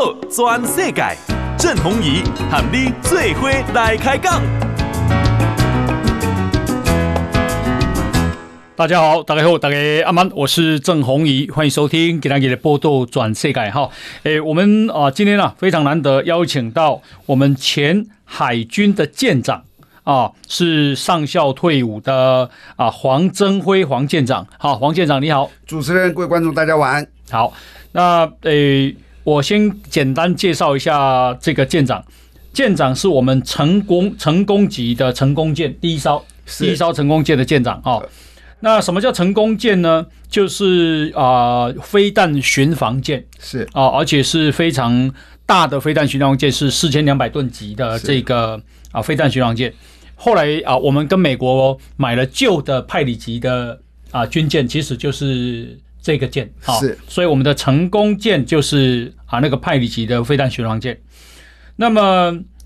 道全世界，郑弘仪和你最伙来开讲。大家好，大家好，大家阿曼，我是郑弘仪，欢迎收听《给大家的报道转世界》哈。诶，我们啊，今天啊非常难得邀请到我们前海军的舰长啊，是上校退伍的啊黄增辉黄舰长。好，黄舰长你好，主持人、各位观众大家晚安。好，那诶，我先简单介绍一下这个舰长。舰长是我们成功成功级的成功舰第一艘第一艘成功舰的舰长啊。那什么叫成功舰呢？就是啊、呃，飞弹巡防舰是啊、呃，而且是非常大的飞弹巡防舰，是四千两百吨级的这个啊、呃、飞弹巡防舰。后来啊、呃，我们跟美国买了旧的派里级的啊、呃、军舰，其实就是这个舰啊，是。所以我们的成功舰就是啊那个派里级的飞弹巡航舰。那么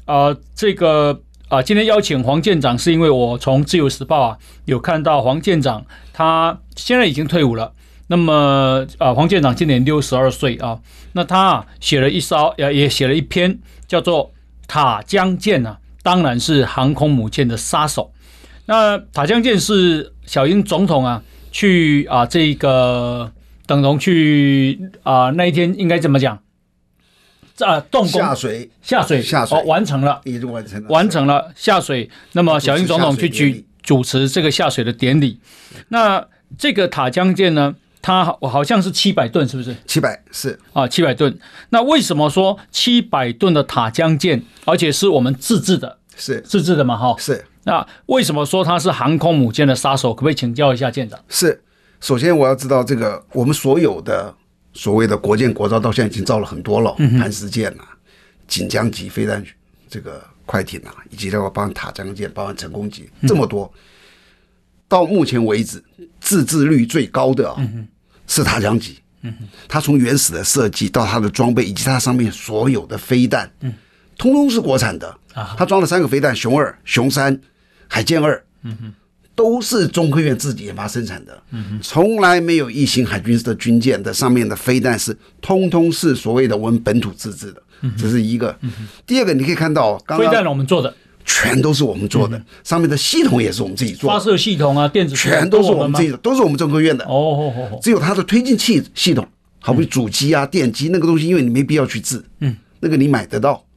啊、呃，这个。啊，今天邀请黄舰长是因为我从《自由时报》啊有看到黄舰长他现在已经退伍了。那么啊，黄舰长今年六十二岁啊，那他啊写了一艘也也写了一篇叫做《塔江舰》啊，当然是航空母舰的杀手。那塔江舰是小英总统啊去啊这个等同去啊那一天应该怎么讲？啊，动工下水，下水，下水，哦，完成了，已经完成了，完成了下水。那么，小英总统去举主持这个下水的典礼。那这个塔江舰呢，它好像是七百吨，是不是？七百是啊，七百吨。那为什么说七百吨的塔江舰，而且是我们自制的？是自制的嘛？哈，是。那为什么说它是航空母舰的杀手？可不可以请教一下舰长？是。首先，我要知道这个我们所有的。所谓的国舰国造到现在已经造了很多了，磐石舰呐、锦江级飞弹这个快艇啊，以及这个包含塔江舰、包含成功级这么多，到目前为止自制率最高的啊是塔江级。它从原始的设计到它的装备以及它上面所有的飞弹，嗯通通是国产的。它装了三个飞弹：熊二、熊三、海舰二。都是中科院自己研发生产的，从来没有一型海军的军舰的上面的飞弹是通通是所谓的我们本土自制的，这是一个。第二个，你可以看到，刚刚飞弹我们做的。全都是我们做的，上面的系统也是我们自己做的，发射系统啊，电子全都是我们自己的，都是我们中科院的。哦哦，只有它的推进器系统，好比主机啊、电机那个东西，因为你没必要去制，嗯，那个你买得到，嗯。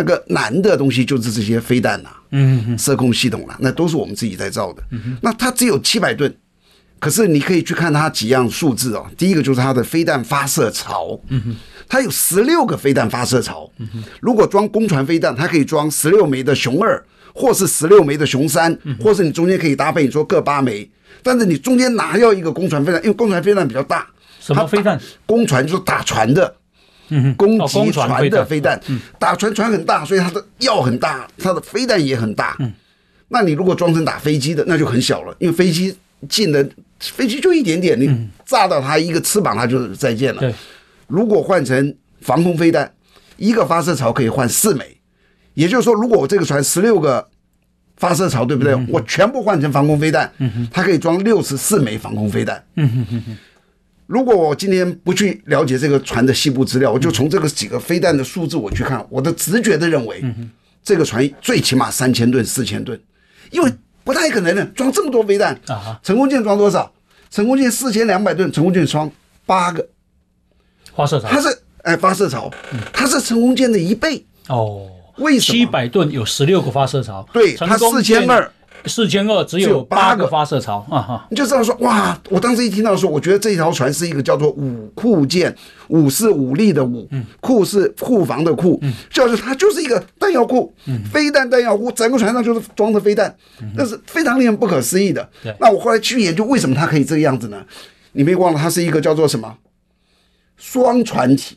那个难的东西就是这些飞弹呐、啊，嗯，射控系统啦、啊，那都是我们自己在造的。嗯，那它只有七百吨，可是你可以去看它几样数字哦。第一个就是它的飞弹发射槽，嗯，它有十六个飞弹发射槽。嗯，如果装攻船飞弹，它可以装十六枚的熊二，或是十六枚的熊三，或是你中间可以搭配，你说各八枚。但是你中间拿要一个攻船飞弹？因为攻船飞弹比较大。什么飞弹？攻船就是打船的。攻击船的飞弹，打船船很大，所以它的药很大，它的飞弹也很大。那你如果装成打飞机的，那就很小了，因为飞机进的飞机就一点点，你炸到它一个翅膀，它就再见了。如果换成防空飞弹，一个发射槽可以换四枚，也就是说，如果我这个船十六个发射槽，对不对？我全部换成防空飞弹，它可以装六十四枚防空飞弹。如果我今天不去了解这个船的细部资料，我就从这个几个飞弹的数字我去看，我的直觉的认为，这个船最起码三千吨、四千吨，因为不太可能的装这么多飞弹啊。成功舰装多少？成功舰四千两百吨，成功舰装八个发射槽。它是哎发射槽，它是成功舰的一倍哦。为什么？七百吨有十六个发射槽，对，它四千二。四千二只有八个发射槽啊哈！你就这样说哇，我当时一听到说，我觉得这条船是一个叫做武库舰，武是武力的武，库是库房的库，就是它就是一个弹药库，飞弹弹药库，整个船上就是装的飞弹，那是非常令人不可思议的。那我后来去研究为什么它可以这个样子呢？你别忘了，它是一个叫做什么双船体？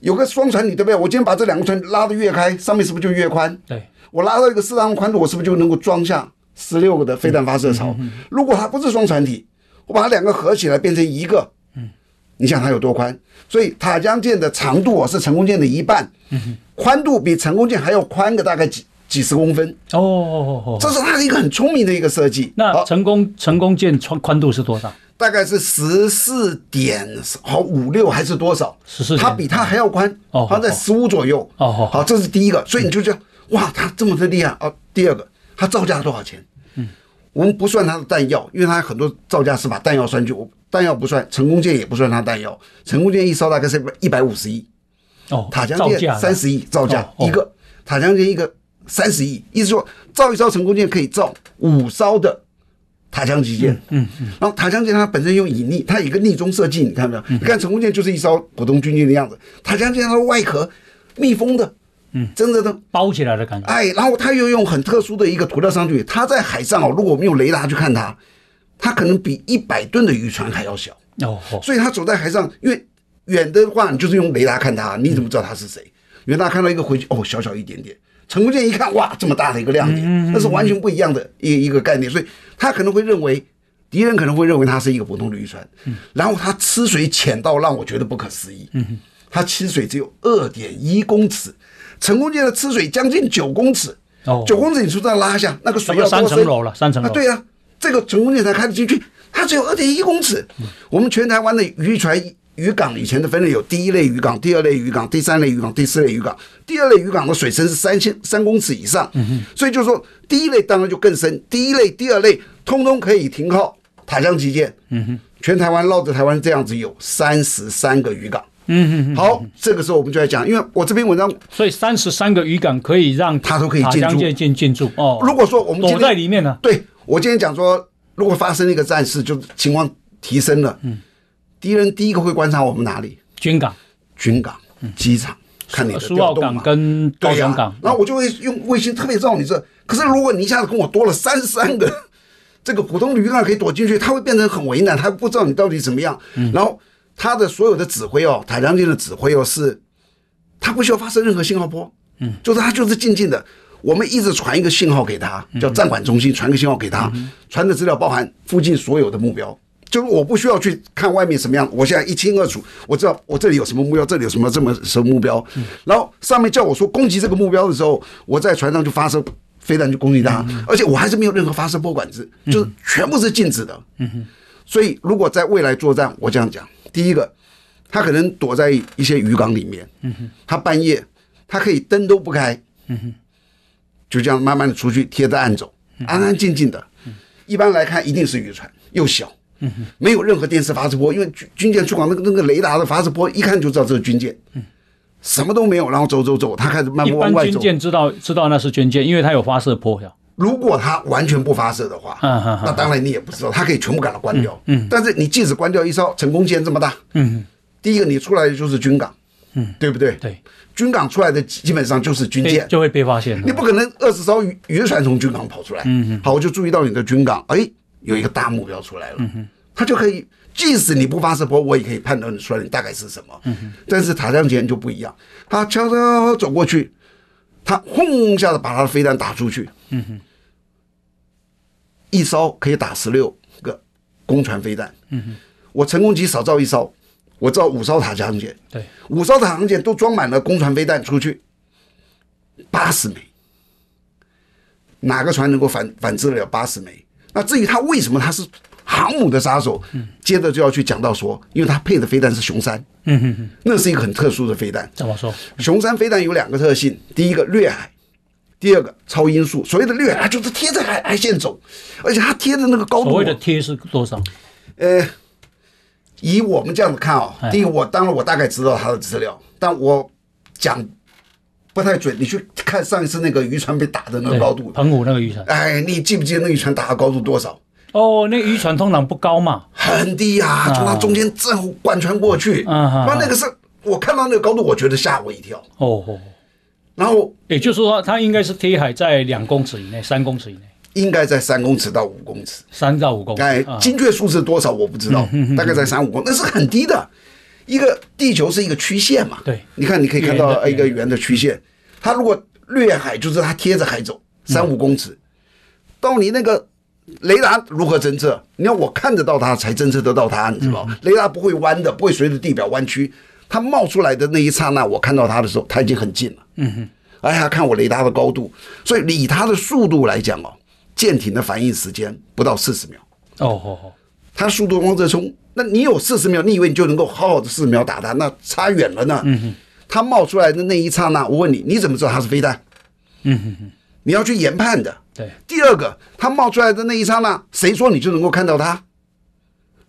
有个双船体对不对？我今天把这两个船拉得越开，上面是不是就越宽？对。我拉到一个适当的宽度，我是不是就能够装下十六个的飞弹发射槽？如果它不是双船体，我把它两个合起来变成一个，嗯你想它有多宽？所以塔江舰的长度啊是成功舰的一半，宽度比成功舰还要宽个大概几几十公分。哦哦哦哦，这是它的一个很聪明的一个设计。那成功成功舰宽宽度是多少？大概是十四点好五六还是多少？十四，它比它还要宽，哦，它在十五左右。哦，好，好，这是第一个，所以你就这样，哇，它这么的厉害哦。第二个，它造价多少钱？嗯，我们不算它的弹药，因为它很多造价是把弹药算进，弹药不算，成功舰也不算它弹药，成功舰一艘大概是一百五十亿。哦，塔江舰三十亿造价一个，塔江舰一个三十亿，意思说造一艘成功舰可以造五艘的塔江级舰。嗯嗯，然后塔江舰它本身用引力，它有一个逆中设计，你看到没有？你看成功舰就是一艘普通军舰的样子，塔江舰它的外壳密封的，嗯，真的都包起来的感觉。哎，然后他又用很特殊的一个涂料上去，他在海上哦，如果我们用雷达去看它，它可能比一百吨的渔船还要小。哦，所以它走在海上，因为。远的话，你就是用雷达看它，你怎么知道它是谁？远大看到一个回去，哦，小小一点点。陈功建一看，哇，这么大的一个亮点，那是完全不一样的一一个概念。所以他可能会认为，敌人可能会认为它是一个普通的渔船。然后它吃水浅到让我觉得不可思议。它吃水只有二点一公尺，成功舰的吃水将近九公尺。哦，九公尺你说再拉下，那个水要多深？三层楼了，三层楼。对呀，这个成功舰才开得进去，它只有二点一公尺。我们全台湾的渔船。渔港以前的分类有第一类渔港、第二类渔港、第三类渔港、第四类渔港。第二类渔港的水深是三千三公尺以上，所以就是说第一类当然就更深。第一类、第二类通通可以停靠塔江级舰。全台湾绕着台湾这样子有三十三个渔港。好，这个时候我们就来讲，因为我这篇文章，所以三十三个渔港可以让它都可以进驻进进驻。哦，如果说我们躲在里面呢？对，我今天讲说，如果发生一个战事，就情况提升了。嗯。敌人第一个会观察我们哪里？军港、军港、机场，看你的调动嘛。跟高雄港，然后我就会用卫星特别照你这。可是如果你一下子跟我多了三十三个，这个普通的渔港可以躲进去，他会变成很为难，他不知道你到底怎么样。然后他的所有的指挥哦，塔江舰的指挥哦，是，他不需要发射任何信号波，嗯，就是他就是静静的，我们一直传一个信号给他，叫战管中心传个信号给他，传的资料包含附近所有的目标。就是我不需要去看外面什么样，我现在一清二楚，我知道我这里有什么目标，这里有什么这么什么目标，然后上面叫我说攻击这个目标的时候，我在船上就发射飞弹去攻击它，而且我还是没有任何发射波管制，就是全部是静止的。所以如果在未来作战，我这样讲，第一个，他可能躲在一些渔港里面，他半夜他可以灯都不开，就这样慢慢的出去贴着岸走，安安静静的。一般来看，一定是渔船，又小。嗯，没有任何电磁发射波，因为军军舰出港那个那个雷达的发射波，一看就知道这是军舰。嗯，什么都没有，然后走走走，他开始慢慢往外走。军舰知道知道那是军舰，因为它有发射波。如果它完全不发射的话，那当然你也不知道，它可以全部给它关掉。嗯，但是你即使关掉一艘成功舰这么大，嗯，第一个你出来的就是军港，嗯，对不对？对，军港出来的基本上就是军舰，就会被发现。你不可能二十艘渔渔船从军港跑出来。嗯嗯，好，我就注意到你的军港，哎。有一个大目标出来了，他就可以，即使你不发射波，我也可以判断出来你大概是什么。但是塔江舰就不一样，他悄悄走过去，他轰一下子把他的飞弹打出去，一艘可以打十六个攻船飞弹。嗯我成功级少造一艘，我造五艘塔航舰，对，五艘塔航舰都装满了攻船飞弹出去，八十枚，哪个船能够反反制得了八十枚？那至于他为什么他是航母的杀手，接着就要去讲到说，因为他配的飞弹是雄三，嗯哼哼，那是一个很特殊的飞弹。怎么说？雄三飞弹有两个特性，第一个掠海，第二个超音速。所谓的掠海，它就是贴着海海线走，而且它贴的那个高度。所谓的贴是多少？呃，以我们这样子看哦，第一我当然我大概知道它的资料，但我讲。不太准，你去看上一次那个渔船被打的那个高度，澎湖那个渔船。哎，你记不记得那渔船打的高度多少？哦，那渔船通常不高嘛，很低呀、啊，从它中间正贯穿过去。嗯，那那个是我看到那个高度，我觉得吓我一跳。哦哦，然后也就是说，它应该是贴海在两公尺以内，三公尺以内，应该在三公尺到五公尺，三到五公尺。哎，精确数字多少我不知道，大概在三五公，那是很低的。一个地球是一个曲线嘛？对，你看，你可以看到一个圆的曲线。它如果掠海，就是它贴着海走三五公尺，到你那个雷达如何侦测？你要我看得到它才侦测得到它，你知道吗？雷达不会弯的，不会随着地表弯曲。它冒出来的那一刹那，我看到它的时候，它已经很近了。嗯哼，哎呀，看我雷达的高度，所以以它的速度来讲哦，舰艇的反应时间不到四十秒。哦哦哦，它速度往这冲，那你有四十秒，你以为你就能够好好的四十秒打它？那差远了呢。嗯哼，它冒出来的那一刹那，我问你，你怎么知道它是飞弹？嗯哼哼，你要去研判的。对。第二个，它冒出来的那一刹那，谁说你就能够看到它？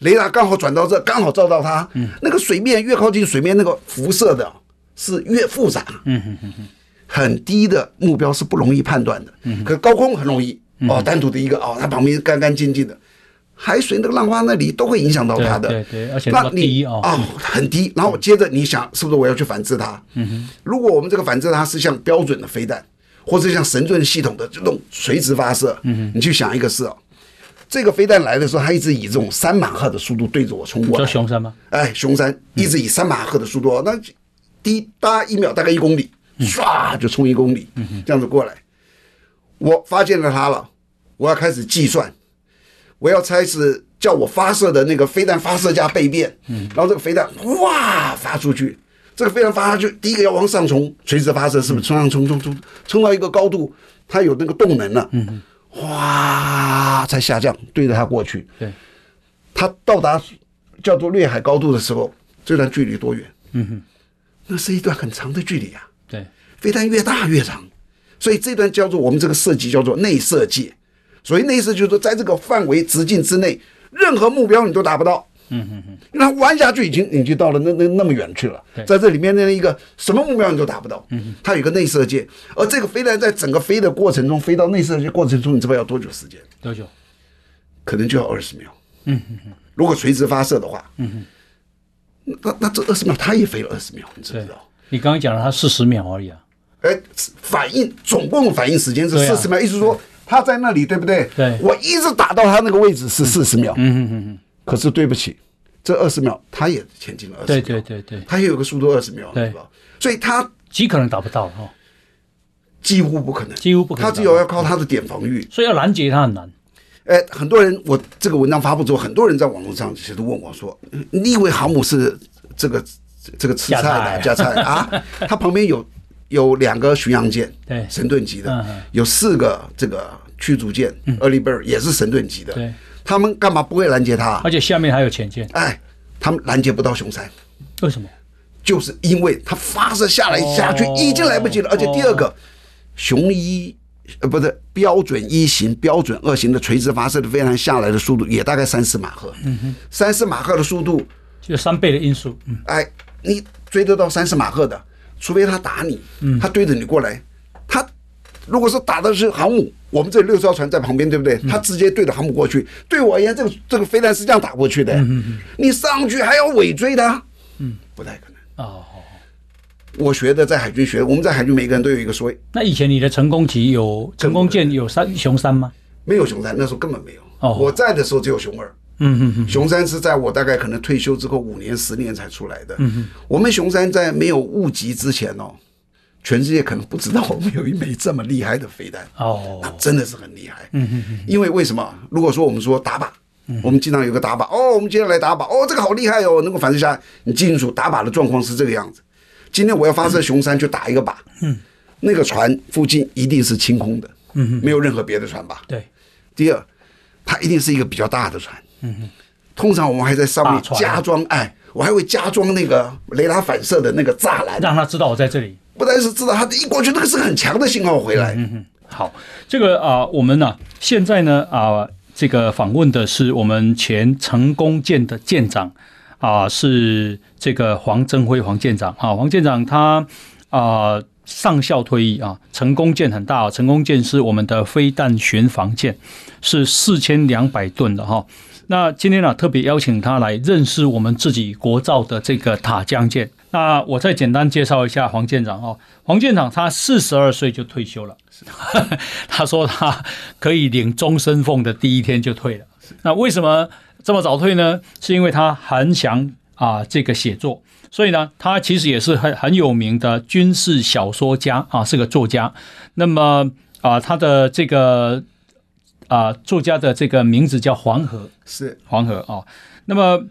雷达刚好转到这，刚好照到它。嗯。那个水面越靠近水面，那个辐射的是越复杂。嗯哼哼哼。很低的目标是不容易判断的。嗯。可高空很容易。哦，单独的一个哦，它旁边干干净净的。海水那个浪花那里都会影响到它的，对而且那么低哦，哦，很低。然后接着你想，是不是我要去反制它？嗯哼。如果我们这个反制它是像标准的飞弹，或者像神盾系统的这种垂直发射，嗯哼，你去想一个事哦，这个飞弹来的时候，它一直以这种三马赫的速度对着我冲过来。叫熊山吗？哎，熊山一直以三马赫的速度，那滴答一秒大概一公里，唰就冲一公里，这样子过来。我发现了它了，我要开始计算。我要开始叫我发射的那个飞弹发射架倍变，嗯，然后这个飞弹哇发出去，这个飞弹发出去，第一个要往上冲，垂直发射是不是冲上冲冲冲，冲到一个高度，它有那个动能了，嗯，哇才下降，对着它过去，对，它到达叫做掠海高度的时候，这段距离多远？嗯哼，那是一段很长的距离啊，对，飞弹越大越长，所以这段叫做我们这个设计叫做内射界。所以那意思就是说，在这个范围直径之内，任何目标你都达不到。嗯嗯嗯，因为它弯下去已经已经到了那那那么远去了。在这里面那一个什么目标你都达不到。嗯，它有一个内射界，而这个飞弹在整个飞的过程中，飞到内射界过程中，你知道要多久时间？多久？可能就要二十秒。嗯嗯嗯。如果垂直发射的话，嗯嗯，那那这二十秒它也飞了二十秒，你知不知道？你刚刚讲了它四十秒而已啊。哎，反应总共反应时间是四十秒，意思说。他在那里，对不对？对，我一直打到他那个位置是四十秒。嗯嗯嗯嗯。可是对不起，这二十秒他也前进了二十秒。对对对对。他也有个速度二十秒，对吧？所以他极可能达不到哈，几乎不可能，几乎不可能。他只有要靠他的点防御，所以要拦截他很难。哎，很多人，我这个文章发布之后，很多人在网络上其实都问我说：“你以为航母是这个这个吃菜的加菜啊？它旁边有。”有两个巡洋舰，对，神盾级的，嗯、有四个这个驱逐舰，Early Bird 也是神盾级的。对，他们干嘛不会拦截它？而且下面还有潜舰。哎，他们拦截不到熊三，为什么？就是因为它发射下来下去已经来不及了，哦、而且第二个，熊一呃不是标准一型、标准二型的垂直发射的飞弹下来的速度也大概三四马赫。嗯哼，三四马赫的速度就三倍的音速。嗯，哎，你追得到三四马赫的？除非他打你，他对着你过来，他如果是打的是航母，我们这六艘船在旁边，对不对？他直接对着航母过去，对我而言，这个这个飞弹是这样打过去的。你上去还要尾追他，嗯，不太可能。哦，我学的在海军学，我们在海军每个人都有一个说。那以前你的成功级有成功舰有三雄三吗？没有熊三，那时候根本没有。哦，我在的时候只有熊二。嗯嗯嗯，熊三是在我大概可能退休之后五年十年才出来的。嗯嗯，我们熊三在没有误级之前哦，全世界可能不知道我们有一枚这么厉害的飞弹哦，那真的是很厉害。嗯嗯嗯，因为为什么？如果说我们说打靶，我们经常有个打靶哦，我们接下来打靶哦，这个好厉害哦，能够反射下来。你记清楚打靶的状况是这个样子。今天我要发射雄三，去打一个靶。嗯，那个船附近一定是清空的。嗯哼，没有任何别的船吧？对。第二，它一定是一个比较大的船。嗯哼，通常我们还在上面加装，哎，我还会加装那个雷达反射的那个栅栏，让他知道我在这里。不但是知道，他一过去，那个是很强的信号回来。嗯哼，好，这个啊、我们呢、现在呢啊、这个访问的是我们前成功舰的舰长啊、是这个黄增辉黄舰长啊，黄舰长他啊。上校退役啊，成功舰很大，成功舰是我们的飞弹巡防舰，是四千两百吨的哈。那今天呢，特别邀请他来认识我们自己国造的这个塔江舰。那我再简单介绍一下黄舰长哦。黄舰长他四十二岁就退休了，他说他可以领终身俸的第一天就退了。那为什么这么早退呢？是因为他很想啊这个写作。所以呢，他其实也是很很有名的军事小说家啊，是个作家。那么啊，他的这个啊作家的这个名字叫黄河，是黄河啊。那么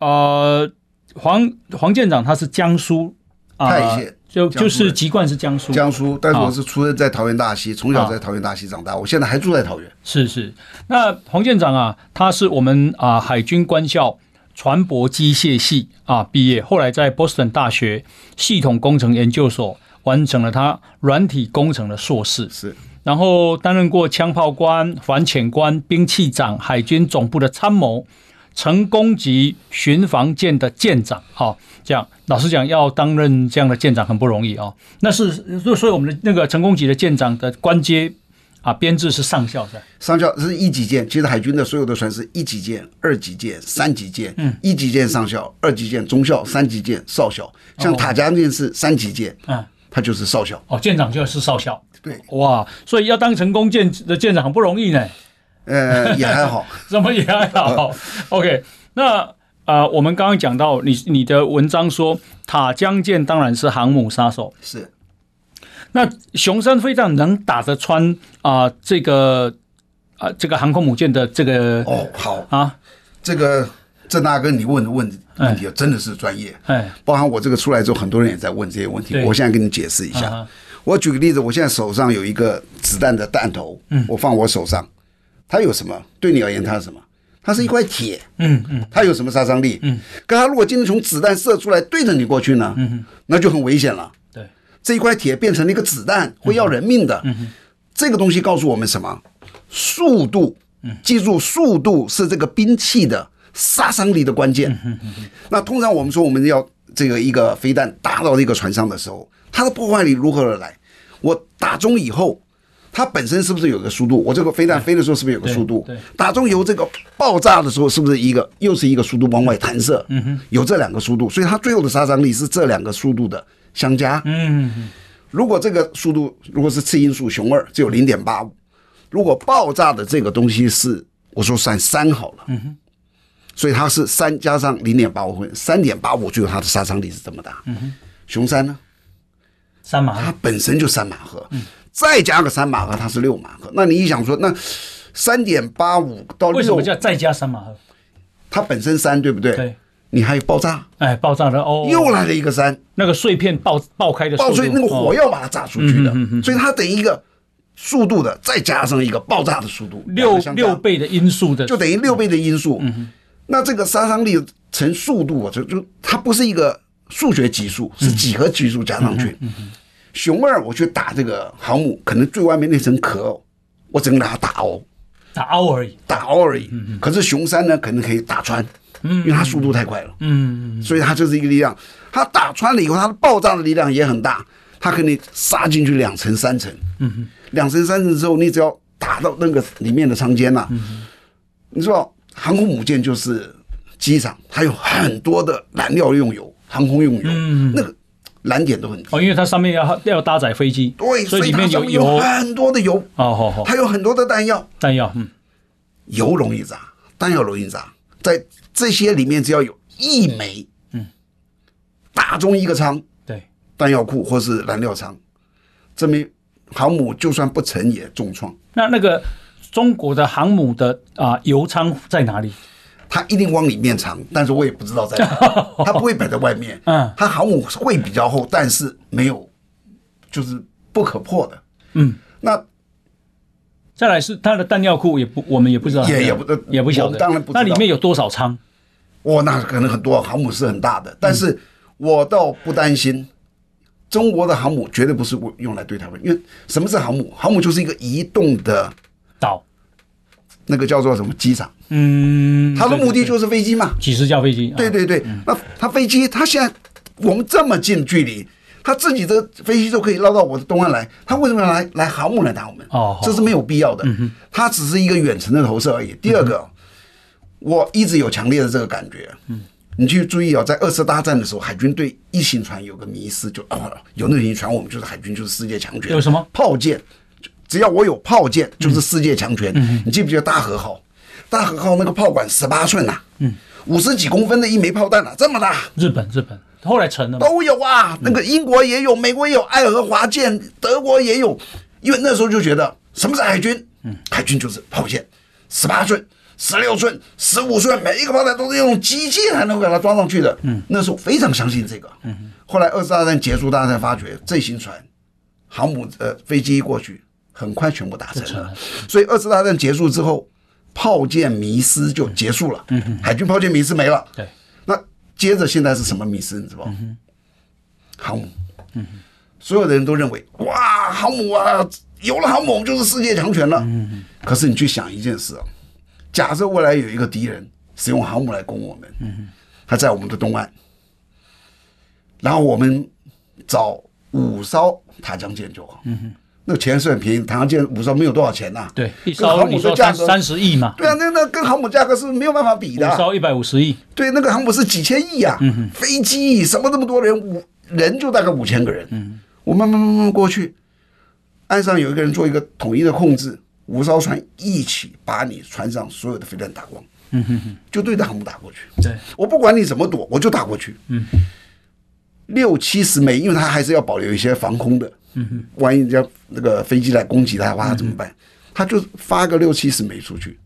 呃，黄黄舰长他是江苏啊就就是籍贯是江苏，江苏，但是我是出生在桃园大溪，从小在桃园大溪长大，我现在还住在桃园。是是，那黄舰长啊，他是我们啊海军官校船舶机械系啊毕业，后来在波士顿大学系统工程研究所完成了他软体工程的硕士，是，然后担任过枪炮官、反潜官、兵器长、海军总部的参谋。成功级巡防舰的舰长，好，这样老实讲，要担任这样的舰长很不容易啊。那是所以我们的那个成功级的舰长的官阶啊，编制是上校是吧？上校是一级舰，其实海军的所有的船是一级舰、二级舰、三级舰。嗯，一级舰上校，二级舰中校，三级舰少校。像塔江舰是三级舰，嗯，他就是少校。哦，舰长就是少校。对，哇，所以要当成功舰的舰长很不容易呢。呃，也还好，怎么也还好？OK，那啊、呃，我们刚刚讲到你你的文章说塔江舰当然是航母杀手，是。那雄三飞弹能打得穿啊、呃？这个啊、呃，这个航空母舰的这个哦，好啊，这个郑大哥你问的问问题真的是专业，哎，包含我这个出来之后，很多人也在问这些问题，我现在跟你解释一下。啊、我举个例子，我现在手上有一个子弹的弹头，嗯，我放我手上。它有什么？对你而言，它是什么？它是一块铁。嗯嗯。它有什么杀伤力？嗯。可它如果今天从子弹射出来对着你过去呢？嗯，那就很危险了。对。这一块铁变成了一个子弹，会要人命的。嗯哼。这个东西告诉我们什么？速度。嗯。记住，速度是这个兵器的杀伤力的关键。嗯哼。那通常我们说我们要这个一个飞弹打到这个船上的时候，它的破坏力如何而来？我打中以后。它本身是不是有个速度？我这个飞弹飞的时候是不是有个速度？打中油这个爆炸的时候是不是一个又是一个速度往外弹射？嗯哼，有这两个速度，所以它最后的杀伤力是这两个速度的相加。嗯哼，如果这个速度如果是次因素熊二，只有零点八五，如果爆炸的这个东西是我说算三好了。嗯哼，所以它是三加上零点八五分，三点八五，最后它的杀伤力是这么大。嗯哼，熊三呢？三马，它本身就三马赫。嗯。再加个三马赫，它是六马赫。那你一想说，那三点八五到六，为什么叫再加三马赫？它本身三，对不对？对。你还有爆炸，哎，爆炸的哦，又来了一个三，那个碎片爆爆开的，爆碎那个火要把它炸出去的，所以它等于一个速度的，再加上一个爆炸的速度，六六倍的音速的，就等于六倍的音速。那这个杀伤力乘速度，就就它不是一个数学级数，是几何级数加上去。熊二，我去打这个航母，可能最外面那层壳，我只能拿它打凹，打凹而已，打凹而已。可是熊三呢，可能可以打穿，因为它速度太快了。嗯，所以它就是一个力量。它打穿了以后，它的爆炸的力量也很大，它可以杀进去两层三层。嗯，两层三层之后，你只要打到那个里面的舱间呐，你知道航空母舰就是机场，它有很多的燃料用油，航空用油，那个。燃点都很低。哦，因为它上面要要搭载飞机，对，所以里面有有很多的油。哦，好好，它有很多的弹药，弹药，嗯，油容易炸，弹药容易炸，在这些里面只要有一枚，嗯，打中一个舱，对，弹药库或是燃料舱，这枚航母就算不沉也重创。那那个中国的航母的啊、呃、油仓在哪里？它一定往里面藏，但是我也不知道在哪。它不会摆在外面。嗯，它航母会比较厚，但是没有，就是不可破的。嗯，那再来是它的弹药库，也不，我们也不知道，也也不也不晓得。当然不知道。那里面有多少仓？哇，那可能很多，航母是很大的，但是我倒不担心。中国的航母绝对不是用来对台湾，因为什么是航母？航母就是一个移动的岛。那个叫做什么机场？嗯，它的目的就是飞机嘛，几十架飞机。对对对，嗯、那它飞机，它现在我们这么近距离，它自己的飞机都可以绕到我的东岸来，它为什么要来来航母来打我们？哦，这是没有必要的。它只是一个远程的投射而已。第二个，我一直有强烈的这个感觉。嗯，你去注意啊，在二次大战的时候，海军对一型船有个迷失，就哦，有那型船，我们就是海军，就是世界强权。有什么炮舰？只要我有炮舰，就是世界强权。嗯、你记不记得大和号？大和号那个炮管十八寸呐，嗯，五十几公分的一枚炮弹呐、啊，这么大。日本，日本后来成了都有啊。那个英国也有，美国也有，爱荷华舰，德国也有。因为那时候就觉得什么是海军？嗯，海军就是炮舰，十八寸，十六寸、十五寸，每一个炮弹都是用机器才能够给它装上去的。嗯，那时候非常相信这个。嗯，后来二次大战结束，大家才发觉这型船、航母呃飞机一过去，很快全部达成了。所以二次大战结束之后，炮舰迷失就结束了。嗯，海军炮舰迷失没了。对，那接着现在是什么迷失？你知道吗？航母。嗯，所有的人都认为哇，航母啊！有了航母，我们就是世界强权了。可是你去想一件事啊，假设未来有一个敌人使用航母来攻我们，嗯，他在我们的东岸，然后我们找五艘塔江舰就好。嗯哼。那钱是很便宜，塔江舰五艘没有多少钱呐。对，一艘航母的价格三十亿嘛。对啊，那那跟航母价格是没有办法比的。五艘一百五十亿。对，那个航母是几千亿啊。嗯哼。飞机什么那么多人，五人就大概五千个人。嗯。我慢慢慢慢过去。岸上有一个人做一个统一的控制，五艘船一起把你船上所有的飞弹打光，嗯哼哼，就对着航母打过去。对，我不管你怎么躲，我就打过去。嗯，六七十枚，因为它还是要保留一些防空的。嗯哼，万一人家那个飞机来攻击他的话，他怎么办？他就发个六七十枚出去，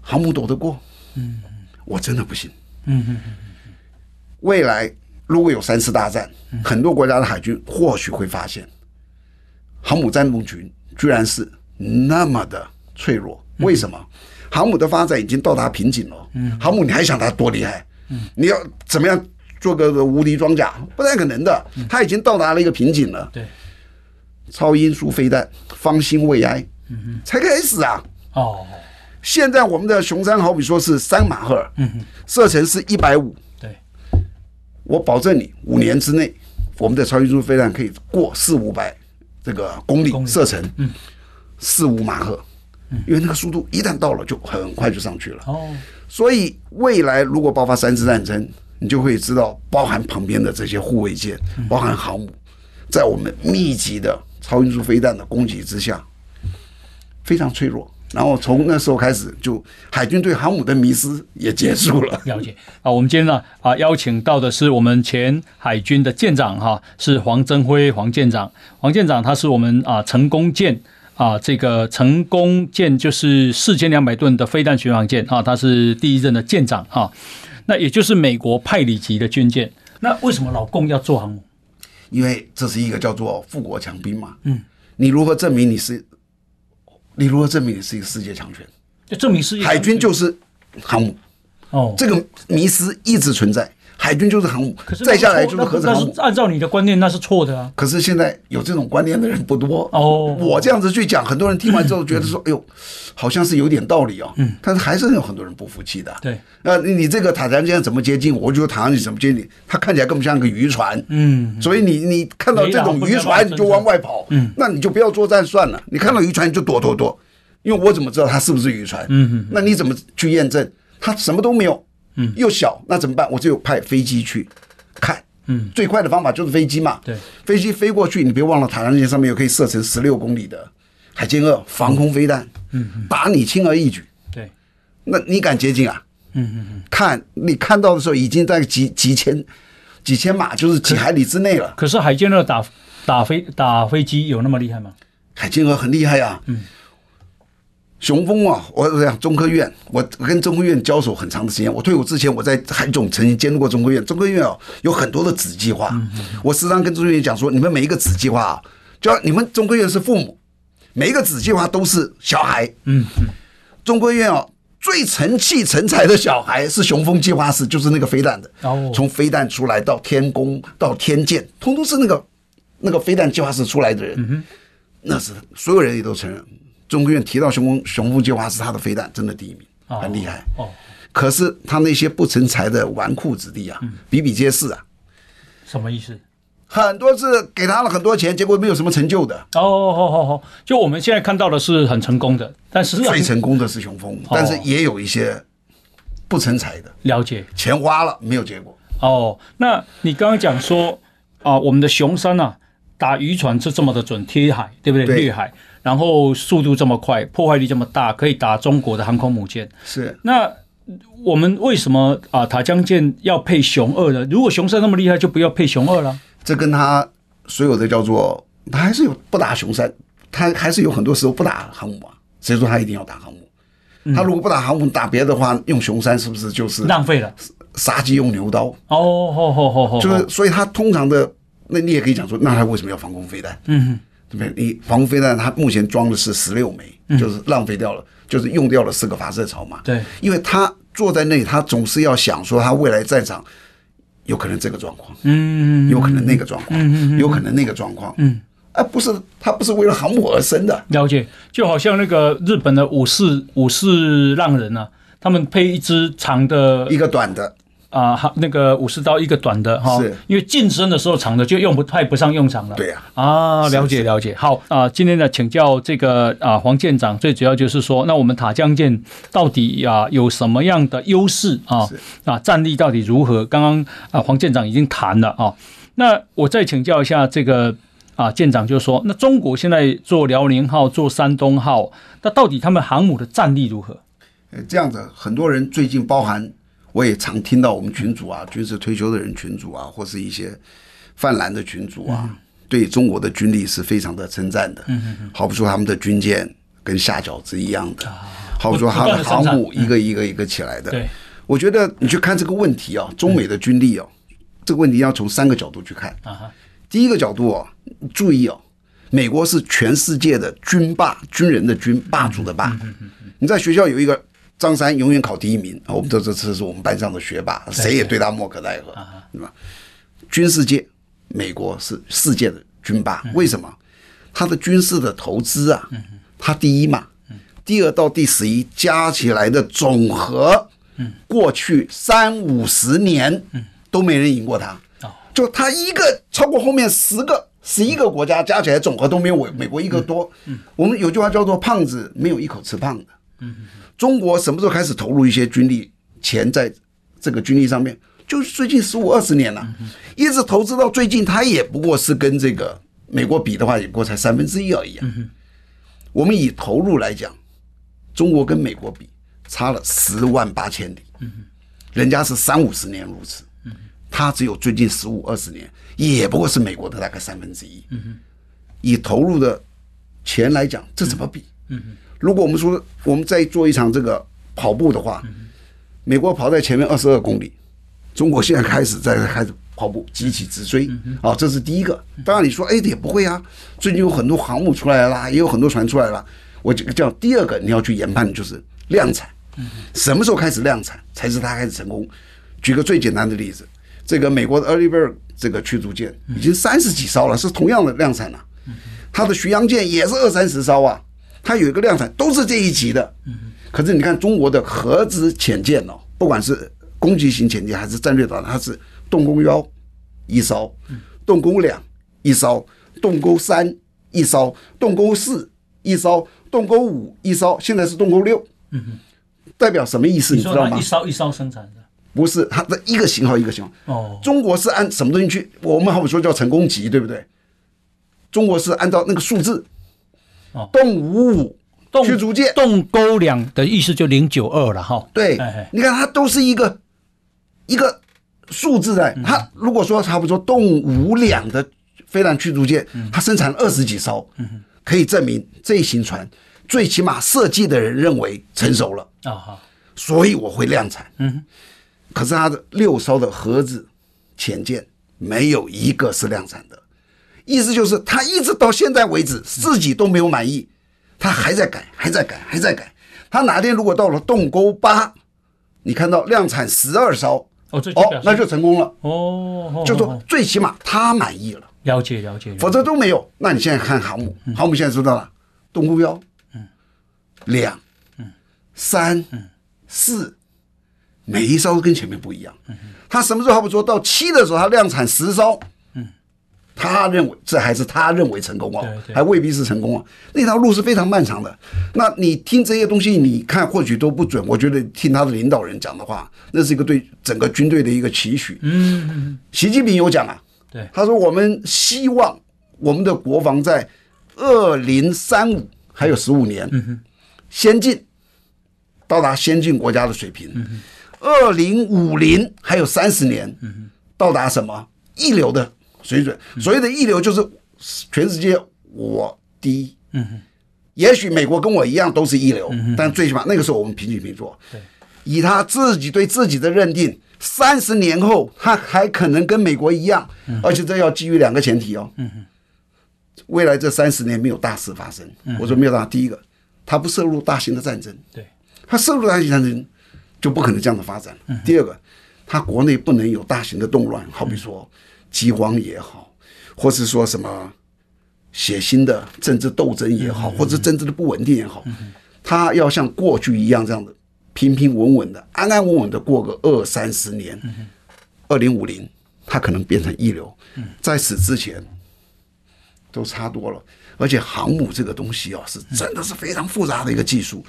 航母躲得过？嗯，我真的不信。嗯哼，未来如果有三次大战，很多国家的海军或许会发现。航母战斗群居然是那么的脆弱，为什么？航母的发展已经到达瓶颈了。嗯航母你还想它多厉害？嗯你要怎么样做个无敌装甲？不太可能的，它已经到达了一个瓶颈了。对，超音速飞弹方兴未艾，才开始啊！哦，现在我们的雄三好比说是三马赫，射程是一百五。对，我保证你五年之内，我们的超音速飞弹可以过四五百。这个公里射程，嗯，四五马赫，嗯，因为那个速度一旦到了，就很快就上去了。哦，所以未来如果爆发三次战争，你就会知道，包含旁边的这些护卫舰，包含航母，在我们密集的超音速飞弹的攻击之下，非常脆弱。然后从那时候开始，就海军对航母的迷失也结束了。了解啊，我们今天呢啊邀请到的是我们前海军的舰长哈，是黄增辉黄舰长。黄舰长他是我们啊成功舰啊这个成功舰就是四千两百吨的飞弹巡航舰啊，他是第一任的舰长啊。那也就是美国派里级的军舰。那为什么老共要做航母？因为这是一个叫做富国强兵嘛。嗯，你如何证明你是？你如何证明你是一个世界强权？就证明世界海军就是航母哦，这个迷思一直存在。海军就是航母，再下来就是核子航母。按照你的观念，那是错的啊。可是现在有这种观念的人不多哦。我这样子去讲，很多人听完之后觉得说：“哎呦，好像是有点道理哦。”嗯。但是还是有很多人不服气的。对。那你这个塔江舰怎么接近？我就塔江舰怎么接近？它看起来更像个渔船。嗯。所以你你看到这种渔船，你就往外跑。嗯。那你就不要作战算了。你看到渔船你就躲躲躲，因为我怎么知道它是不是渔船？嗯。那你怎么去验证？它什么都没有。嗯，又小，那怎么办？我只有派飞机去看。嗯，最快的方法就是飞机嘛。对，飞机飞过去，你别忘了，塔江舰上面有可以射程十六公里的海剑二防空飞弹，嗯，打你轻而易举。对，那你敢接近啊？嗯嗯嗯。看你看到的时候，已经在几几千几千码，就是几海里之内了。可是海剑二打打飞打飞机有那么厉害吗？海剑二很厉害啊。嗯。雄风啊，我我讲中科院，我跟中科院交手很长的时间。我退伍之前，我在海总曾经监督过中科院。中科院啊，有很多的子计划。我时常跟中科院讲说，你们每一个子计划啊，就你们中科院是父母，每一个子计划都是小孩。嗯嗯。中科院啊，最成器成才的小孩是雄风计划室，就是那个飞弹的。哦。从飞弹出来到天宫到天剑，通通是那个那个飞弹计划室出来的人。那是所有人也都承认。中科院提到雄风雄风计划是他的飞弹，真的第一名，很厉害。哦，可是他那些不成才的纨绔子弟啊，比比皆是啊。什么意思？很多是给他了很多钱，结果没有什么成就的。哦，好好好，就我们现在看到的是很成功的，但是最成功的是雄风，但是也有一些不成才的。了解，钱花了没有结果。哦，那你刚刚讲说啊，我们的雄山啊，打渔船是这么的准，贴海，对不对？掠海。然后速度这么快，破坏力这么大，可以打中国的航空母舰。是。那我们为什么啊塔江舰要配熊二呢？如果熊三那么厉害，就不要配熊二了。这跟他所有的叫做，他还是有不打熊三，他还是有很多时候不打航母啊。谁说他一定要打航母？他如果不打航母打别的话，用熊三是不是就是浪费了？杀鸡用牛刀哦，吼吼吼吼，就是所以他通常的，那你也可以讲说，那他为什么要防空飞弹？嗯，对不对？你防空飞弹，它目前装的是十六枚，就是浪费掉了，就是用掉了四个发射槽嘛。对，因为他坐在那里，他总是要想说，他未来战场有可能这个状况，嗯，有可能那个状况，嗯，有可能那个状况，嗯，啊不是他不是为了航母而生的。了解，就好像那个日本的武士武士浪人啊，他们配一支长的，一个短的。啊，好，那个武士刀一个短的哈，因为近身的时候长的就用不派不上用场了。对呀，啊，了解了解。好啊，今天呢，请教这个啊黄舰长，最主要就是说，那我们塔江舰到底啊有什么样的优势啊？啊，战力到底如何？刚刚啊黄舰长已经谈了啊，那我再请教一下这个啊舰长，就是说，那中国现在做辽宁号、做山东号，那到底他们航母的战力如何？呃这样子，很多人最近包含。我也常听到我们群主啊，军事退休的人群主啊，或是一些泛蓝的群主啊，对中国的军力是非常的称赞的。嗯好比说他们的军舰跟下饺子一样的，好比说他的航母一个一个一个起来的。对，我觉得你去看这个问题啊，中美的军力哦，这个问题要从三个角度去看。第一个角度哦，注意哦，美国是全世界的军霸，军人的军，霸主的霸。你在学校有一个。张三永远考第一名，我们都这这次是我们班上的学霸，谁也对他莫可奈何，对。吧？军事界，美国是世界的军霸，为什么？他的军事的投资啊，他第一嘛，第二到第十一加起来的总和，过去三五十年都没人赢过他，就他一个超过后面十个、十一个国家加起来总和都没有我美国一个多。我们有句话叫做“胖子没有一口吃胖的”。中国什么时候开始投入一些军力钱在这个军力上面？就是最近十五二十年了，一直投资到最近，它也不过是跟这个美国比的话，也不过才三分之一而已啊。我们以投入来讲，中国跟美国比差了十万八千里，人家是三五十年如此，他只有最近十五二十年，也不过是美国的大概三分之一。以投入的钱来讲，这怎么比？嗯如果我们说我们再做一场这个跑步的话，美国跑在前面二十二公里，中国现在开始在开始跑步，急起直追啊，这是第一个。当然你说哎，也不会啊，最近有很多航母出来了，也有很多船出来了。我这个叫第二个你要去研判的就是量产，什么时候开始量产才是它开始成功？举个最简单的例子，这个美国的 Early Bird 这个驱逐舰已经三十几艘了，是同样的量产了，它的巡洋舰也是二三十艘啊。它有一个量产，都是这一级的。可是你看中国的核子潜舰哦，不管是攻击型潜舰还是战略导弹，它是动工幺一艘，动工两一艘，动工三一艘，动工四一艘，动工五一艘，现在是动工六。代表什么意思？你知道吗？一艘一艘生产的，不是它的一个型号一个型号。哦，中国是按什么东西去？我们好比说叫成功级，对不对？中国是按照那个数字。动五五驱逐舰，动勾两的意思就零九二了哈。对，你看它都是一个一个数字的。它如果说差不多动五两的飞弹驱逐舰，它生产二十几艘，可以证明这一型船最起码设计的人认为成熟了啊。所以我会量产。嗯，可是它的六艘的盒子潜舰没有一个是量产的。意思就是，他一直到现在为止自己都没有满意，他还在改，还在改，还在改。他哪天如果到了动沟八，你看到量产十二艘，哦，那就成功了。哦，就说最起码他满意了。了解，了解。否则都没有。那你现在看航母，航母现在知道了，动勾幺，嗯，两，嗯，三，嗯，四，每一艘都跟前面不一样。他什么时候还不说到七的时候，他量产十艘。他认为这还是他认为成功哦，还未必是成功啊。那条路是非常漫长的。那你听这些东西，你看或许都不准。我觉得听他的领导人讲的话，那是一个对整个军队的一个期许。嗯，习近平有讲啊，对，他说我们希望我们的国防在二零三五还有十五年，先进到达先进国家的水平。二零五零还有三十年，到达什么一流的。水准，所谓的一流就是全世界我第一，嗯也许美国跟我一样都是一流，但最起码那个时候我们平起平坐。以他自己对自己的认定，三十年后他还可能跟美国一样，而且这要基于两个前提哦。未来这三十年没有大事发生，我说没有大。第一个，他不涉入大型的战争，对，他涉入大型战争就不可能这样的发展。第二个，他国内不能有大型的动乱，好比说饥荒也好，或是说什么血腥的政治斗争也好，或者政治的不稳定也好，他要像过去一样这样的平平稳稳的、安安稳稳的过个二三十年。二零五零，他可能变成一流，在此之前。都差多了，而且航母这个东西啊，是真的是非常复杂的一个技术。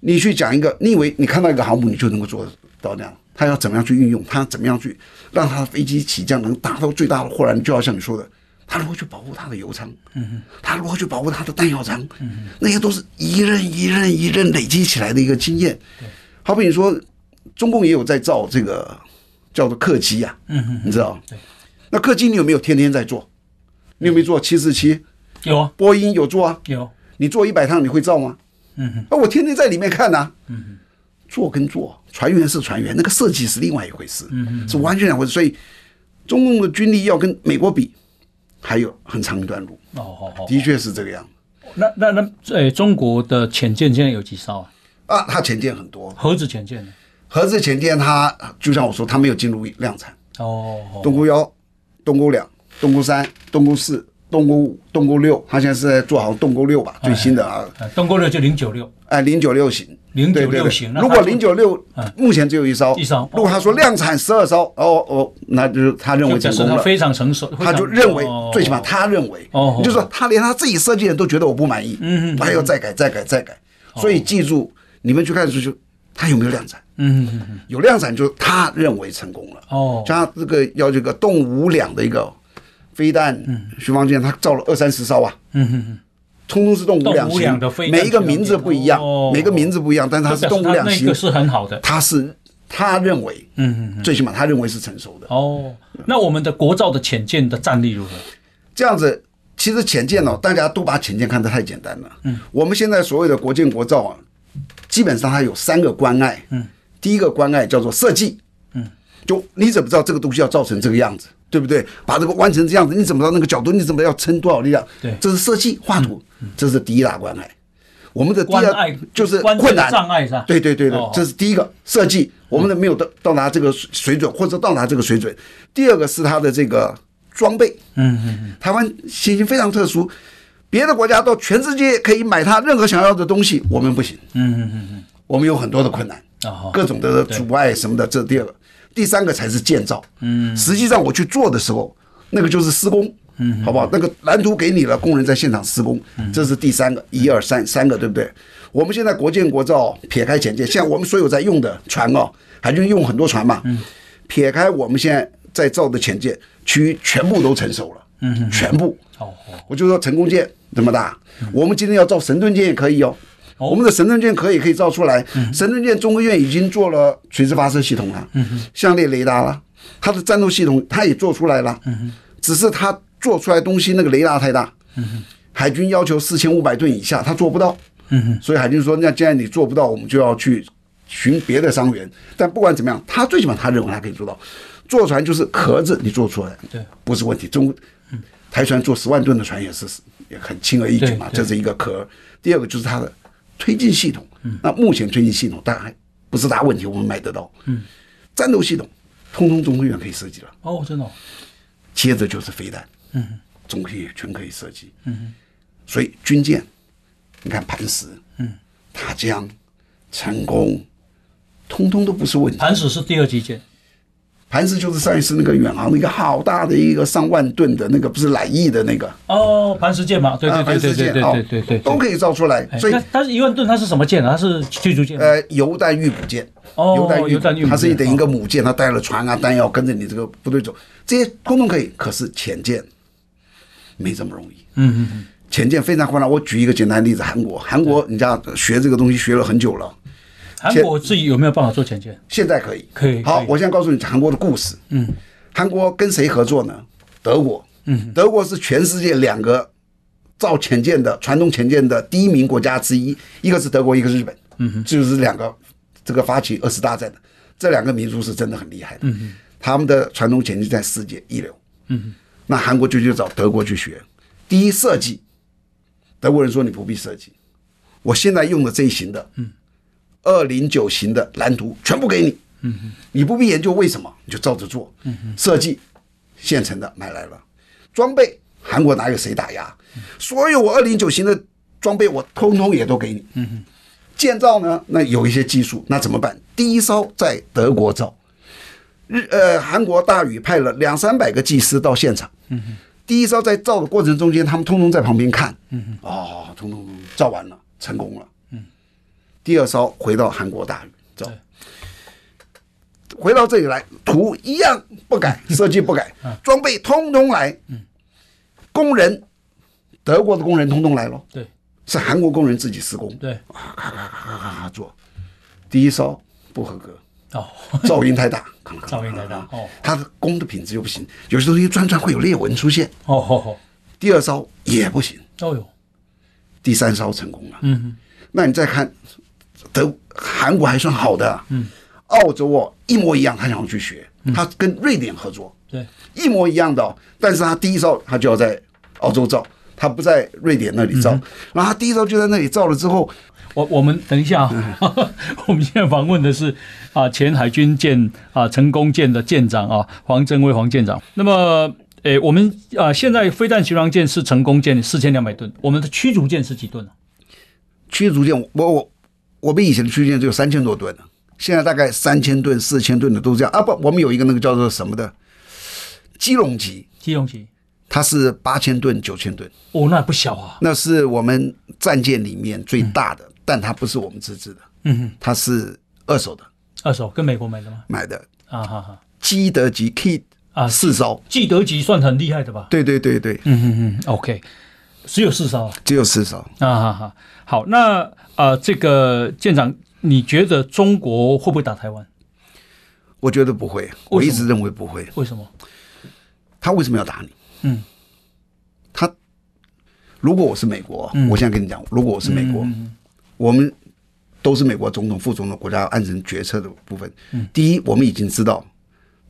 你去讲一个，你以为你看到一个航母，你就能够做到那样？他要怎么样去运用？他怎么样去让他的飞机起降能达到最大的豁然？就要像你说的，他如何去保护他的油舱？他如何去保护他的弹药舱？嗯那些都是一任一任一任累积起来的一个经验。好比你说，中共也有在造这个叫做客机呀，嗯你知道？那客机你有没有天天在做？你有没有做七四七？有啊，波音有做啊。有，你做一百趟你会造吗？嗯哼，啊，我天天在里面看呐、啊。嗯哼，做跟做，船员是船员，那个设计是另外一回事。是完全两回事。所以，中共的军力要跟美国比，还有很长一段路。哦，好好，的确是这个样。那那那，呃，中国的潜舰现在有几艘啊？啊，它潜舰很多。核子潜舰呢？核子潜舰它就像我说，它没有进入量产。哦，东沟幺、东沟两、东沟三、东沟四。东沟五、东姑六，他现在是在做好东沟六吧？最新的啊，东沟六就零九六，哎，零九六型，零九六型。如果零九六目前只有一艘，一艘。如果他说量产十二艘，哦哦，那就是他认为成功了，非常成熟。他就认为，最起码他认为，哦，就是说他连他自己设计的都觉得我不满意，嗯嗯，我还要再改、再改、再改。所以记住，你们去看出去，他有没有量产？嗯嗯嗯，有量产就他认为成功了。哦，像这个要这个动五两的一个。飞弹巡防舰，它造了二三十艘啊，嗯哼哼，通通是动五两型，每一个名字不一样，每个名字不一样，但是它是动五两型，是很好的。他是他认为，嗯嗯，最起码他认为是成熟的。哦，那我们的国造的潜舰的战力如何？这样子，其实潜舰哦，大家都把潜舰看得太简单了。嗯，我们现在所谓的国舰国造啊，基本上它有三个关爱。嗯，第一个关爱叫做设计。嗯，就你怎么知道这个东西要造成这个样子？对不对？把这个弯成这样子，你怎么知道那个角度？你怎么要撑多少力量？对，这是设计画图，这是第一大关爱。我们的第二就是困难障碍是吧？对对对对，这是第一个设计，我们的没有到到达这个水准，或者到达这个水准。第二个是它的这个装备。嗯嗯嗯。台湾情形非常特殊，别的国家到全世界可以买它任何想要的东西，我们不行。嗯嗯嗯嗯。我们有很多的困难，各种的阻碍什么的，这是第二个。第三个才是建造，嗯，实际上我去做的时候，那个就是施工，嗯，好不好？那个蓝图给你了，工人在现场施工，这是第三个，一二三，三个，对不对？我们现在国建国造，撇开潜舰，像我们所有在用的船哦，海军用很多船嘛，嗯，撇开我们现在在造的潜舰，区域全部都成熟了，嗯，全部，哦，我就说成功舰这么大，我们今天要造神盾舰也可以哦。我们的神盾舰可以可以造出来，神盾舰中科院已经做了垂直发射系统了，相列雷达了，它的战斗系统它也做出来了，只是它做出来东西那个雷达太大，海军要求四千五百吨以下，它做不到，所以海军说，那既然你做不到，我们就要去寻别的伤员。但不管怎么样，他最起码他认为他可以做到，坐船就是壳子你做出来，对，不是问题。中台船做十万吨的船也是也很轻而易举嘛，这是一个壳。第二个就是它的。推进系统，那目前推进系统当然不是大问题，我们买得到。嗯，战斗系统，通通中科院可以设计了。哦，真的。接着就是飞弹，嗯，中科院全可以设计。嗯，所以军舰，你看磐石，嗯，塔江，成功，通通都不是问题。磐石是第二级舰。磐石就是上一次那个远航的一个好大的一个上万吨的那个，不是来意的那个哦，磐石舰嘛，对对对对对对对对，都可以造出来。所以它是一万吨，它是什么舰？它是驱逐舰？呃，油弹预补舰。哦，油弹预补，它是等于一个母舰，它带了船啊、弹药跟着你这个部队走，这些通通可以。可是潜舰没这么容易。嗯嗯嗯，潜舰非常困难。我举一个简单例子，韩国，韩国人家学这个东西学了很久了。韩国自己有没有办法做潜舰？现在可以，可以。好，我现在告诉你韩国的故事。嗯，韩国跟谁合作呢？德国。嗯，德国是全世界两个造潜舰的传统潜舰的第一名国家之一，一个是德国，一个是日本，嗯哼，就是两个这个发起二次大战的。这两个民族是真的很厉害的，嗯哼，他们的传统潜舰在世界一流，嗯哼，那韩国就去找德国去学，第一设计，德国人说你不必设计，我现在用的这一型的，嗯，二零九型的蓝图全部给你，嗯哼，你不必研究为什么，你就照着做，嗯哼，设计现成的买来了，装备。韩国哪有谁打压？所有我二零九型的装备，我通通也都给你。嗯哼，建造呢，那有一些技术，那怎么办？第一艘在德国造，日呃韩国大宇派了两三百个技师到现场。嗯哼，第一艘在造的过程中间，他们通通在旁边看。嗯哼，哦，通通造完了，成功了。嗯，第二艘回到韩国大宇走，回到这里来，图一样不改，设计不改，装备通通来。嗯。工人，德国的工人通通来了。对，是韩国工人自己施工。对，咔咔咔咔咔咔做，第一艘不合格。哦，噪音太大。噪音太大。哦，它的工的品质又不行，有些东西转转会有裂纹出现。哦哦哦。第二艘也不行。哦哟。第三艘成功了。嗯哼。那你再看，德韩国还算好的。嗯。澳洲哦，一模一样，他想要去学，他跟瑞典合作。对，一模一样的，哦，但是他第一艘他就要在澳洲造，他不在瑞典那里造，嗯、然后他第一艘就在那里造了之后，我我们等一下啊，嗯、我们现在访问的是啊前海军舰啊成功舰的舰长啊黄正威黄舰长。那么诶，我们啊现在飞弹巡洋舰是成功舰四千两百吨，我们的驱逐舰是几吨呢？驱逐舰我我我们以前的驱逐舰只有三千多吨，现在大概三千吨四千吨的都是这样。啊不，我们有一个那个叫做什么的。基隆级，基隆级，它是八千吨、九千吨，哦，那不小啊。那是我们战舰里面最大的，嗯、但它不是我们自制的，嗯哼，它是二手的，二手跟美国买的吗？买的。啊哈哈。基德级 K 啊，四艘，基德级算很厉害的吧？对对对对，嗯哼哼，OK，只有四艘，只有四艘。啊哈哈。好，那啊、呃，这个舰长，你觉得中国会不会打台湾？我觉得不会，我一直认为不会，为什么？他为什么要打你？嗯，他如果我是美国，嗯、我现在跟你讲，如果我是美国，嗯、我们都是美国总统、副总统、国家安全决策的部分。嗯、第一，我们已经知道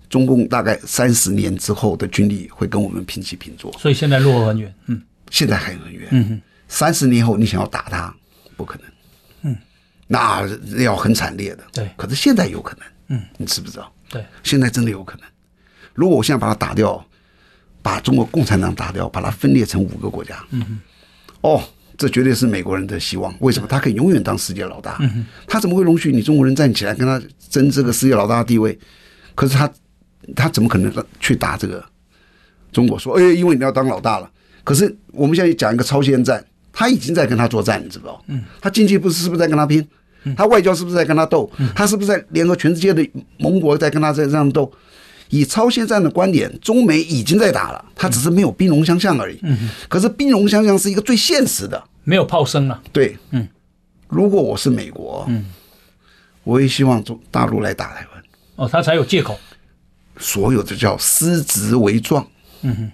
中共大概三十年之后的军力会跟我们平起平坐，所以现在落后很远。嗯，现在还很远。嗯，三十年后你想要打他，不可能。嗯，那要很惨烈的。对，可是现在有可能。嗯，你知不知道？对，现在真的有可能。如果我现在把它打掉。把中国共产党打掉，把它分裂成五个国家。嗯哼，哦，这绝对是美国人的希望。为什么？他可以永远当世界老大。嗯哼，他怎么会容许你中国人站起来跟他争这个世界老大的地位？可是他，他怎么可能去打这个中国？说，哎，因为你要当老大了。可是我们现在讲一个超限战，他已经在跟他作战，你知道？嗯，他经济不是是不是在跟他拼？他外交是不是在跟他斗？他是不是在联合全世界的盟国在跟他在这样斗？以超限战的观点，中美已经在打了，他只是没有兵戎相向而已。嗯，可是兵戎相向是一个最现实的，没有炮声了。对，嗯，如果我是美国，嗯，我也希望中大陆来打台湾。哦，他才有借口。所有的叫失职为状。嗯哼，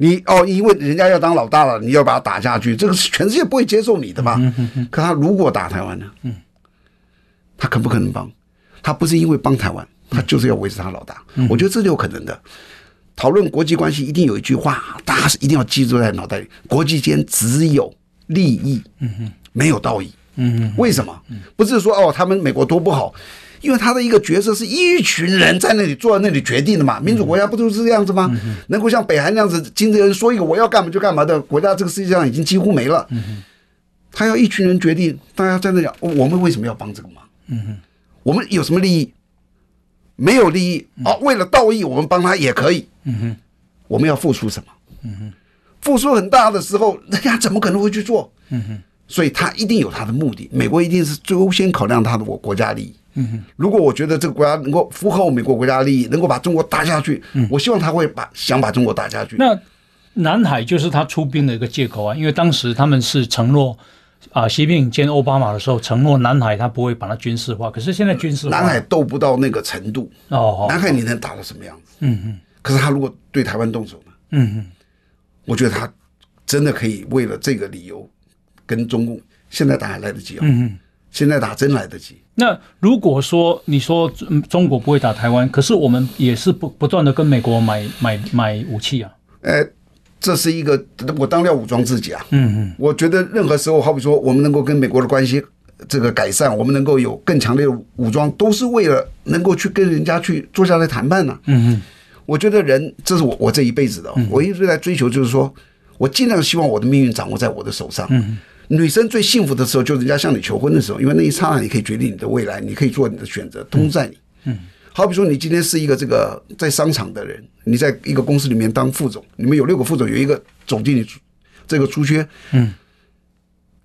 你哦，因为人家要当老大了，你要把他打下去，这个是全世界不会接受你的嘛。嗯哼哼。可他如果打台湾呢？嗯，他肯不可能帮？他不是因为帮台湾。他就是要维持他老大，我觉得这是有可能的。讨论国际关系，一定有一句话，大家是一定要记住在脑袋里：国际间只有利益，没有道义。为什么？不是说哦，他们美国多不好，因为他的一个角色是一群人在那里坐在那里决定的嘛。民主国家不都是这样子吗？能够像北韩那样子，金正恩说一个我要干嘛就干嘛的国家，这个世界上已经几乎没了。他要一群人决定，大家在那讲，我们为什么要帮这个忙？我们有什么利益？没有利益哦，为了道义，我们帮他也可以。嗯哼，我们要付出什么？嗯哼，付出很大的时候，人家怎么可能会去做？嗯哼，所以他一定有他的目的。美国一定是最优先考量他的我国家利益。嗯哼，如果我觉得这个国家能够符合我美国国家利益，能够把中国打下去，我希望他会把想把中国打下去。那南海就是他出兵的一个借口啊，因为当时他们是承诺。啊，习近平见奥巴马的时候承诺南海他不会把它军事化，可是现在军事化，南海斗不到那个程度哦。南海你能打到什么样子？嗯嗯。可是他如果对台湾动手呢？嗯嗯。我觉得他真的可以为了这个理由跟中共现在打还来得及哦。嗯嗯，现在打真来得及。那如果说你说中国不会打台湾，可是我们也是不不断的跟美国买买买武器啊。呃，这是一个我当然要武装自己啊。嗯嗯，我觉得任何时候，好比说我们能够跟美国的关系这个改善，我们能够有更强烈的武装，都是为了能够去跟人家去坐下来谈判呢。嗯嗯，我觉得人这是我我这一辈子的，我一直在追求，就是说我尽量希望我的命运掌握在我的手上。嗯。女生最幸福的时候，就是人家向你求婚的时候，因为那一刹那你可以决定你的未来，你可以做你的选择，通在你。嗯，好比说你今天是一个这个在商场的人，你在一个公司里面当副总，你们有六个副总，有一个总经理，这个出缺，嗯，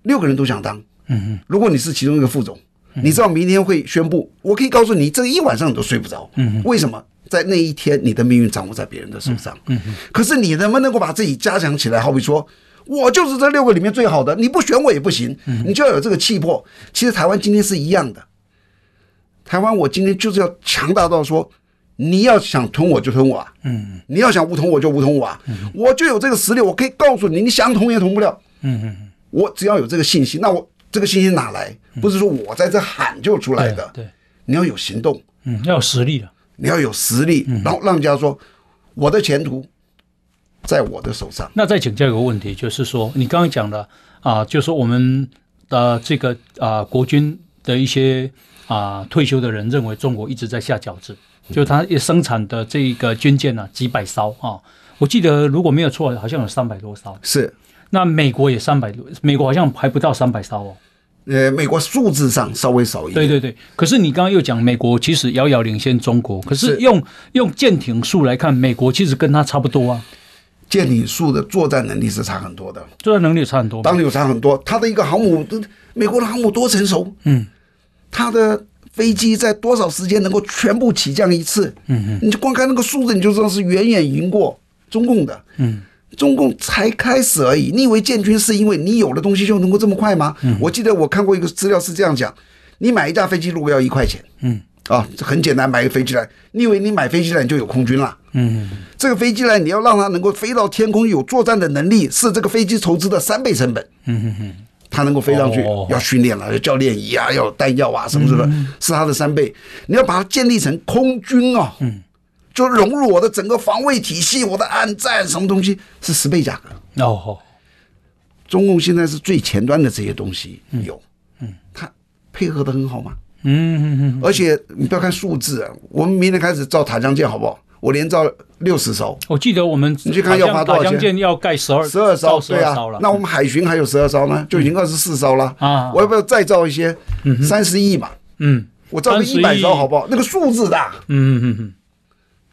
六个人都想当，嗯嗯，如果你是其中一个副总，你知道明天会宣布，我可以告诉你，这一晚上你都睡不着，嗯，为什么？在那一天，你的命运掌握在别人的手上，嗯，可是你能不能够把自己加强起来？好比说。我就是这六个里面最好的，你不选我也不行，你就要有这个气魄。其实台湾今天是一样的，台湾我今天就是要强大到说，你要想吞我就吞我啊，嗯，你要想武统我就武统我啊，我就有这个实力，我可以告诉你，你想统也统不了，嗯嗯，我只要有这个信心，那我这个信心哪来？不是说我在这喊就出来的，对，你要有行动，嗯，要有实力的，你要有实力，然后让人家说我的前途。在我的手上。那再请教一个问题，就是说，你刚刚讲的啊，就是我们的这个啊，国军的一些啊退休的人认为中国一直在下饺子，就他也生产的这个军舰呢，几百艘啊，我记得如果没有错，好像有三百多艘。是。那美国也三百多，美国好像还不到三百艘哦。呃，美国数字上稍微少一点。对对对。可是你刚刚又讲美国其实遥遥领先中国，可是用用舰艇数来看，美国其实跟他差不多啊。舰艇数的作战能力是差很多的，作战能力差很多，当然有差很多。它的一个航母，美国的航母多成熟，嗯，它的飞机在多少时间能够全部起降一次，嗯嗯，你就光看那个数字，你就知道是远远赢过中共的，嗯，中共才开始而已。你以为建军是因为你有的东西就能够这么快吗？嗯，我记得我看过一个资料是这样讲，你买一架飞机如果要一块钱，嗯。啊，这很简单，买个飞机来，你以为你买飞机来你就有空军了？嗯，这个飞机来，你要让它能够飞到天空，有作战的能力，是这个飞机投资的三倍成本。嗯哼哼，它能够飞上去，要训练了，要教练仪啊，要弹药啊，什么什么，是它的三倍。你要把它建立成空军啊，嗯，就融入我的整个防卫体系，我的暗战什么东西是十倍价格。哦，中共现在是最前端的这些东西有，嗯，它配合的很好吗？嗯而且你不要看数字啊，我们明天开始造塔江舰好不好？我连造六十艘。我记得我们你去看要花多少钱？舰要盖十二十二艘，对啊。那我们海巡还有十二艘呢，就已经二十四艘了啊。我要不要再造一些？三十亿嘛。嗯，我造个一百艘好不好？那个数字大。嗯嗯嗯，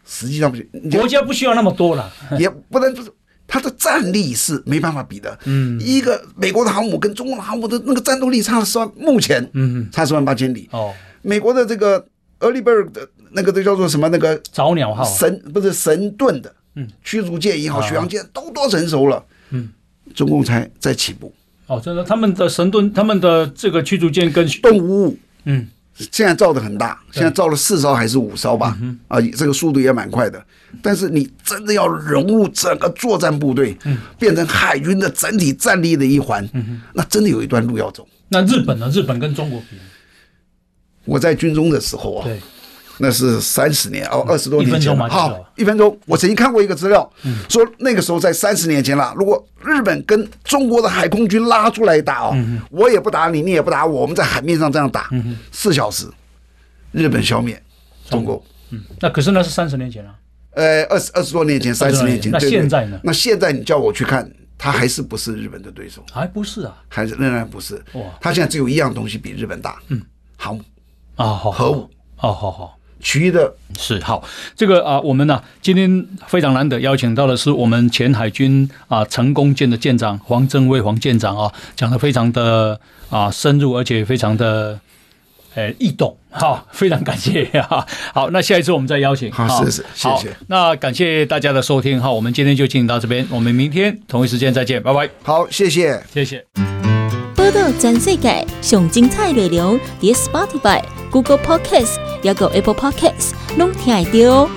实际上不行，国家不需要那么多了，也不能就是。它的战力是没办法比的。嗯，一个美国的航母跟中国的航母的那个战斗力差了十万，目前嗯差十万八千里。哦，美国的这个 Early Bird 的那个都叫做什么？那个早鸟号神不是神盾的，嗯，驱逐舰也好，巡洋舰都多成熟了。嗯，中共才在起步。哦，真的，他们的神盾，他们的这个驱逐舰跟动物，嗯。现在造的很大，现在造了四艘还是五艘吧？啊，这个速度也蛮快的。但是你真的要融入整个作战部队，变成海军的整体战力的一环，那真的有一段路要走。那日本呢？日本跟中国比？我在军中的时候啊。那是三十年哦，二十多年前。好，一分钟。我曾经看过一个资料，说那个时候在三十年前了。如果日本跟中国的海空军拉出来打哦，我也不打你，你也不打我，我们在海面上这样打，四小时，日本消灭中国。嗯，那可是那是三十年前了。呃，二十二十多年前，三十年前。那现在呢？那现在你叫我去看，他还是不是日本的对手？还不是啊，还是仍然不是。哇，他现在只有一样东西比日本大，嗯，航母啊，核武。好好好。其余的是好，这个啊，我们呢、啊、今天非常难得邀请到的是我们前海军啊成功舰的舰长黄正威黄舰长啊，讲的非常的啊深入，而且非常的诶易懂，好，非常感谢哈。好，那下一次我们再邀请，好，谢谢，谢谢。那感谢大家的收听，哈，我们今天就进行到这边，我们明天同一时间再见，拜拜。好，谢谢，谢谢。报道全世界上精彩内容，伫 Spotify。Google Podcasts，还有 Apple Podcasts，拢听得到哦。